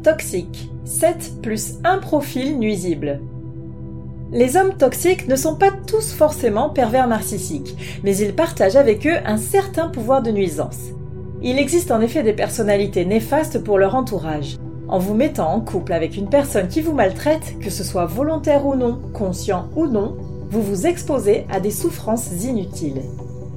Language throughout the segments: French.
Homme toxique. 7 plus un profil nuisible. Les hommes toxiques ne sont pas tous forcément pervers narcissiques, mais ils partagent avec eux un certain pouvoir de nuisance. Il existe en effet des personnalités néfastes pour leur entourage. En vous mettant en couple avec une personne qui vous maltraite, que ce soit volontaire ou non, conscient ou non, vous vous exposez à des souffrances inutiles.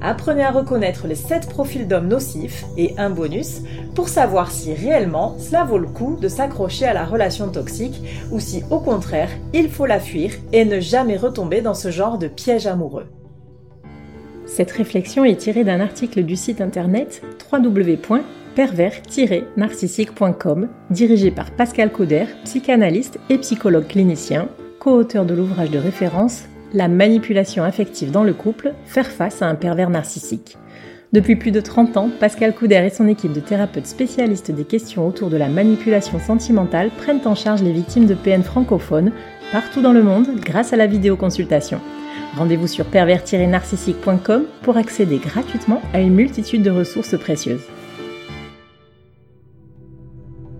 Apprenez à reconnaître les 7 profils d'hommes nocifs et un bonus pour savoir si réellement cela vaut le coup de s'accrocher à la relation toxique ou si au contraire il faut la fuir et ne jamais retomber dans ce genre de piège amoureux. Cette réflexion est tirée d'un article du site internet www.pervers-narcissique.com dirigé par Pascal Cauder, psychanalyste et psychologue clinicien, co-auteur de l'ouvrage de référence la manipulation affective dans le couple, faire face à un pervers narcissique. Depuis plus de 30 ans, Pascal Couder et son équipe de thérapeutes spécialistes des questions autour de la manipulation sentimentale prennent en charge les victimes de PN francophones partout dans le monde grâce à la vidéoconsultation. Rendez-vous sur pervers-narcissique.com pour accéder gratuitement à une multitude de ressources précieuses.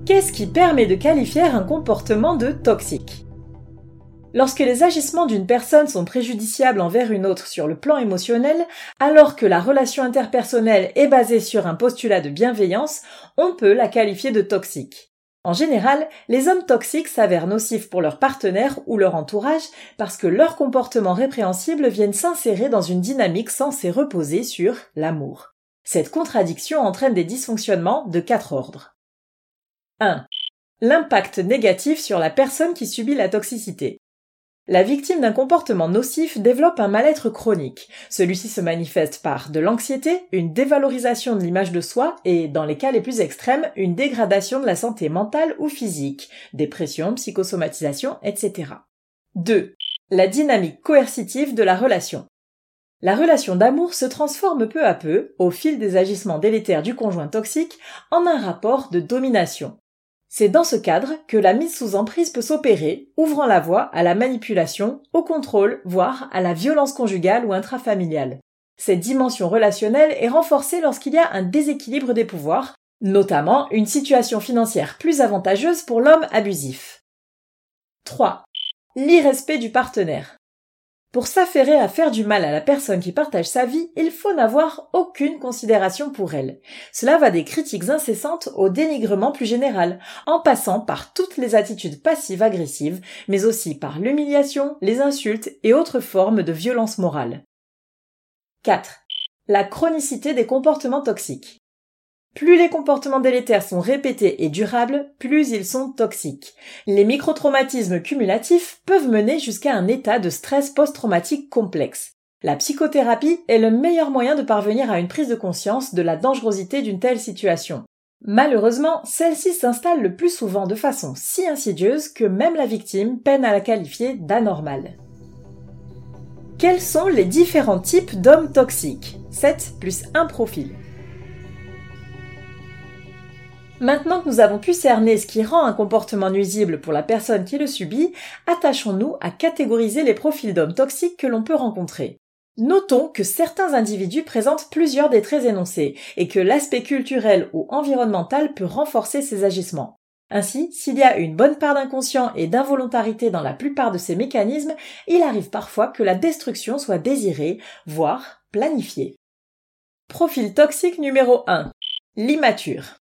Qu'est-ce qui permet de qualifier un comportement de toxique? Lorsque les agissements d'une personne sont préjudiciables envers une autre sur le plan émotionnel, alors que la relation interpersonnelle est basée sur un postulat de bienveillance, on peut la qualifier de toxique. En général, les hommes toxiques s'avèrent nocifs pour leur partenaire ou leur entourage parce que leurs comportements répréhensibles viennent s'insérer dans une dynamique censée reposer sur l'amour. Cette contradiction entraîne des dysfonctionnements de quatre ordres. 1. L'impact négatif sur la personne qui subit la toxicité. La victime d'un comportement nocif développe un mal-être chronique. Celui-ci se manifeste par de l'anxiété, une dévalorisation de l'image de soi et, dans les cas les plus extrêmes, une dégradation de la santé mentale ou physique, dépression, psychosomatisation, etc. 2. La dynamique coercitive de la relation. La relation d'amour se transforme peu à peu, au fil des agissements délétères du conjoint toxique, en un rapport de domination. C'est dans ce cadre que la mise sous emprise peut s'opérer, ouvrant la voie à la manipulation, au contrôle, voire à la violence conjugale ou intrafamiliale. Cette dimension relationnelle est renforcée lorsqu'il y a un déséquilibre des pouvoirs, notamment une situation financière plus avantageuse pour l'homme abusif. 3. L'irrespect du partenaire. Pour s'affairer à faire du mal à la personne qui partage sa vie, il faut n'avoir aucune considération pour elle. Cela va des critiques incessantes au dénigrement plus général, en passant par toutes les attitudes passives agressives, mais aussi par l'humiliation, les insultes et autres formes de violence morale. 4. La chronicité des comportements toxiques. Plus les comportements délétères sont répétés et durables, plus ils sont toxiques. Les microtraumatismes cumulatifs peuvent mener jusqu'à un état de stress post-traumatique complexe. La psychothérapie est le meilleur moyen de parvenir à une prise de conscience de la dangerosité d'une telle situation. Malheureusement, celle-ci s'installe le plus souvent de façon si insidieuse que même la victime peine à la qualifier d'anormale. Quels sont les différents types d'hommes toxiques? 7 plus 1 profil. Maintenant que nous avons pu cerner ce qui rend un comportement nuisible pour la personne qui le subit, attachons-nous à catégoriser les profils d'hommes toxiques que l'on peut rencontrer. Notons que certains individus présentent plusieurs des traits énoncés et que l'aspect culturel ou environnemental peut renforcer ces agissements. Ainsi, s'il y a une bonne part d'inconscient et d'involontarité dans la plupart de ces mécanismes, il arrive parfois que la destruction soit désirée, voire planifiée. Profil toxique numéro 1. L'immature.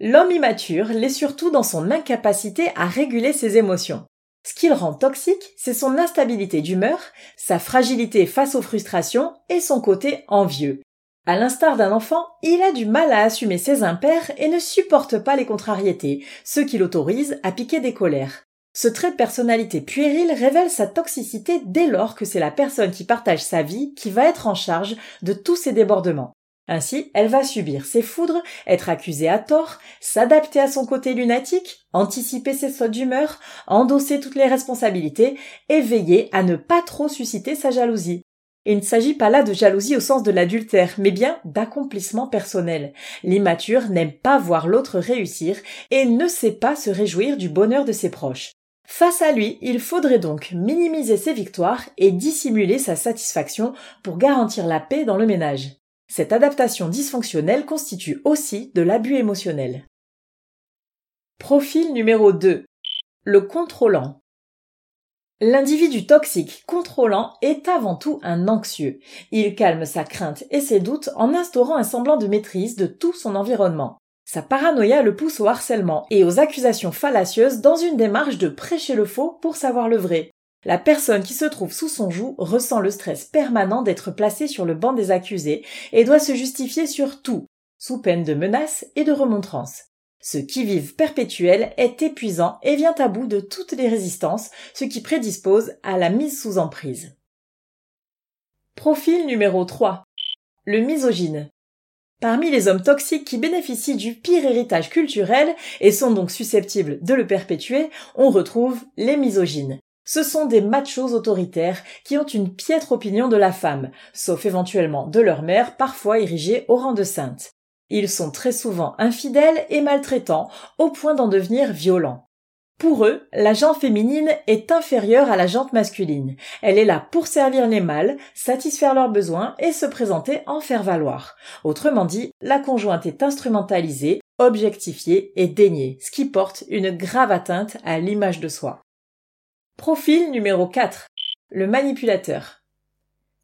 L'homme immature l'est surtout dans son incapacité à réguler ses émotions. Ce qui le rend toxique, c'est son instabilité d'humeur, sa fragilité face aux frustrations et son côté envieux. À l'instar d'un enfant, il a du mal à assumer ses impairs et ne supporte pas les contrariétés, ce qui l'autorise à piquer des colères. Ce trait de personnalité puéril révèle sa toxicité dès lors que c'est la personne qui partage sa vie qui va être en charge de tous ces débordements. Ainsi, elle va subir ses foudres, être accusée à tort, s'adapter à son côté lunatique, anticiper ses sautes d'humeur, endosser toutes les responsabilités et veiller à ne pas trop susciter sa jalousie. Il ne s'agit pas là de jalousie au sens de l'adultère, mais bien d'accomplissement personnel. L'immature n'aime pas voir l'autre réussir et ne sait pas se réjouir du bonheur de ses proches. Face à lui, il faudrait donc minimiser ses victoires et dissimuler sa satisfaction pour garantir la paix dans le ménage. Cette adaptation dysfonctionnelle constitue aussi de l'abus émotionnel. Profil numéro 2. Le contrôlant. L'individu toxique contrôlant est avant tout un anxieux. Il calme sa crainte et ses doutes en instaurant un semblant de maîtrise de tout son environnement. Sa paranoïa le pousse au harcèlement et aux accusations fallacieuses dans une démarche de prêcher le faux pour savoir le vrai. La personne qui se trouve sous son joug ressent le stress permanent d'être placée sur le banc des accusés et doit se justifier sur tout, sous peine de menaces et de remontrances. Ce qui-vive perpétuel est épuisant et vient à bout de toutes les résistances, ce qui prédispose à la mise sous emprise. Profil numéro 3. Le misogyne. Parmi les hommes toxiques qui bénéficient du pire héritage culturel et sont donc susceptibles de le perpétuer, on retrouve les misogynes. Ce sont des machos autoritaires qui ont une piètre opinion de la femme, sauf éventuellement de leur mère, parfois érigée au rang de sainte. Ils sont très souvent infidèles et maltraitants, au point d'en devenir violents. Pour eux, la jante féminine est inférieure à la jante masculine. Elle est là pour servir les mâles, satisfaire leurs besoins et se présenter en faire valoir. Autrement dit, la conjointe est instrumentalisée, objectifiée et déniée, ce qui porte une grave atteinte à l'image de soi. Profil numéro 4. Le manipulateur.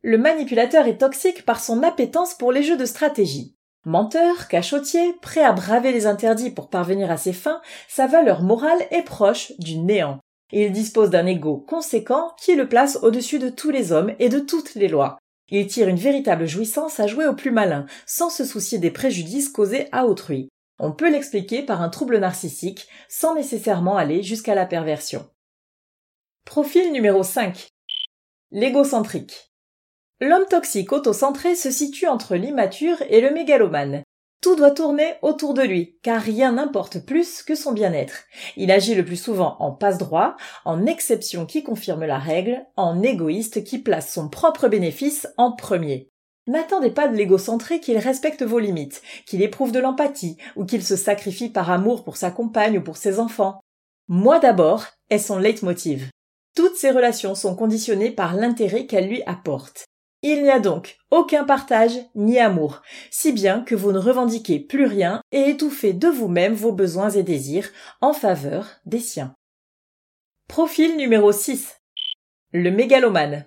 Le manipulateur est toxique par son appétence pour les jeux de stratégie. Menteur, cachotier, prêt à braver les interdits pour parvenir à ses fins, sa valeur morale est proche du néant. Il dispose d'un ego conséquent qui le place au-dessus de tous les hommes et de toutes les lois. Il tire une véritable jouissance à jouer au plus malin, sans se soucier des préjudices causés à autrui. On peut l'expliquer par un trouble narcissique, sans nécessairement aller jusqu'à la perversion. Profil numéro 5. L'égocentrique. L'homme toxique autocentré se situe entre l'immature et le mégalomane. Tout doit tourner autour de lui, car rien n'importe plus que son bien-être. Il agit le plus souvent en passe-droit, en exception qui confirme la règle, en égoïste qui place son propre bénéfice en premier. N'attendez pas de l'égocentré qu'il respecte vos limites, qu'il éprouve de l'empathie, ou qu'il se sacrifie par amour pour sa compagne ou pour ses enfants. Moi d'abord est son leitmotiv. Toutes ses relations sont conditionnées par l'intérêt qu'elle lui apporte. Il n'y a donc aucun partage ni amour, si bien que vous ne revendiquez plus rien et étouffez de vous-même vos besoins et désirs en faveur des siens. Profil numéro 6. Le mégalomane.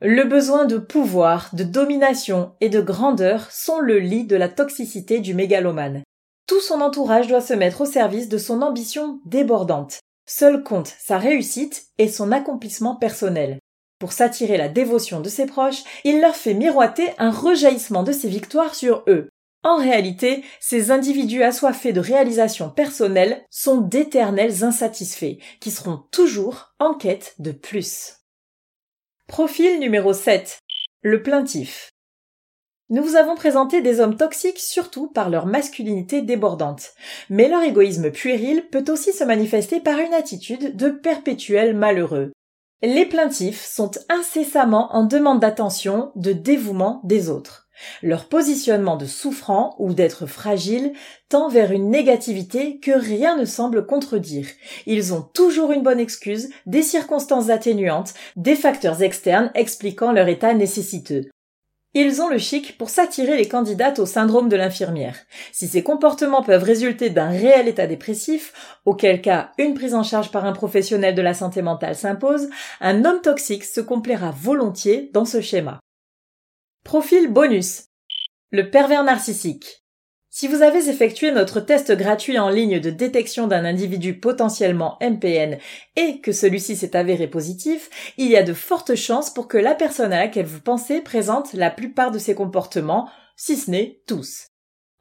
Le besoin de pouvoir, de domination et de grandeur sont le lit de la toxicité du mégalomane. Tout son entourage doit se mettre au service de son ambition débordante. Seul compte sa réussite et son accomplissement personnel. Pour s'attirer la dévotion de ses proches, il leur fait miroiter un rejaillissement de ses victoires sur eux. En réalité, ces individus assoiffés de réalisations personnelles sont d'éternels insatisfaits, qui seront toujours en quête de plus. Profil numéro 7. Le plaintif. Nous vous avons présenté des hommes toxiques surtout par leur masculinité débordante. Mais leur égoïsme puéril peut aussi se manifester par une attitude de perpétuel malheureux. Les plaintifs sont incessamment en demande d'attention, de dévouement des autres. Leur positionnement de souffrant ou d'être fragile tend vers une négativité que rien ne semble contredire. Ils ont toujours une bonne excuse, des circonstances atténuantes, des facteurs externes expliquant leur état nécessiteux. Ils ont le chic pour s'attirer les candidates au syndrome de l'infirmière. Si ces comportements peuvent résulter d'un réel état dépressif, auquel cas une prise en charge par un professionnel de la santé mentale s'impose, un homme toxique se complaira volontiers dans ce schéma. Profil bonus. Le pervers narcissique. Si vous avez effectué notre test gratuit en ligne de détection d'un individu potentiellement MPN et que celui-ci s'est avéré positif, il y a de fortes chances pour que la personne à laquelle vous pensez présente la plupart de ces comportements, si ce n'est tous.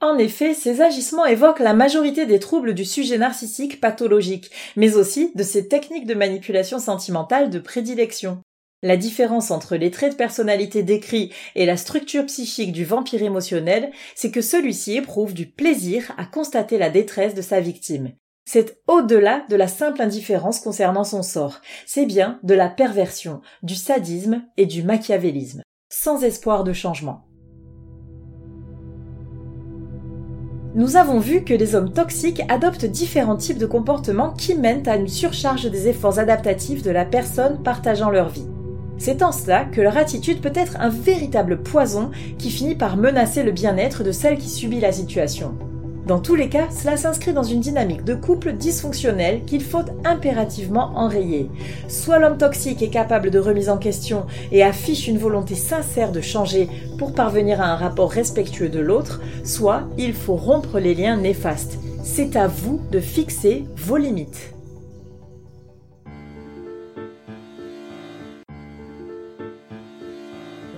En effet, ces agissements évoquent la majorité des troubles du sujet narcissique pathologique, mais aussi de ses techniques de manipulation sentimentale de prédilection. La différence entre les traits de personnalité décrits et la structure psychique du vampire émotionnel, c'est que celui-ci éprouve du plaisir à constater la détresse de sa victime. C'est au-delà de la simple indifférence concernant son sort, c'est bien de la perversion, du sadisme et du machiavélisme, sans espoir de changement. Nous avons vu que les hommes toxiques adoptent différents types de comportements qui mènent à une surcharge des efforts adaptatifs de la personne partageant leur vie. C'est en cela que leur attitude peut être un véritable poison qui finit par menacer le bien-être de celle qui subit la situation. Dans tous les cas, cela s'inscrit dans une dynamique de couple dysfonctionnelle qu'il faut impérativement enrayer. Soit l'homme toxique est capable de remise en question et affiche une volonté sincère de changer pour parvenir à un rapport respectueux de l'autre, soit il faut rompre les liens néfastes. C'est à vous de fixer vos limites.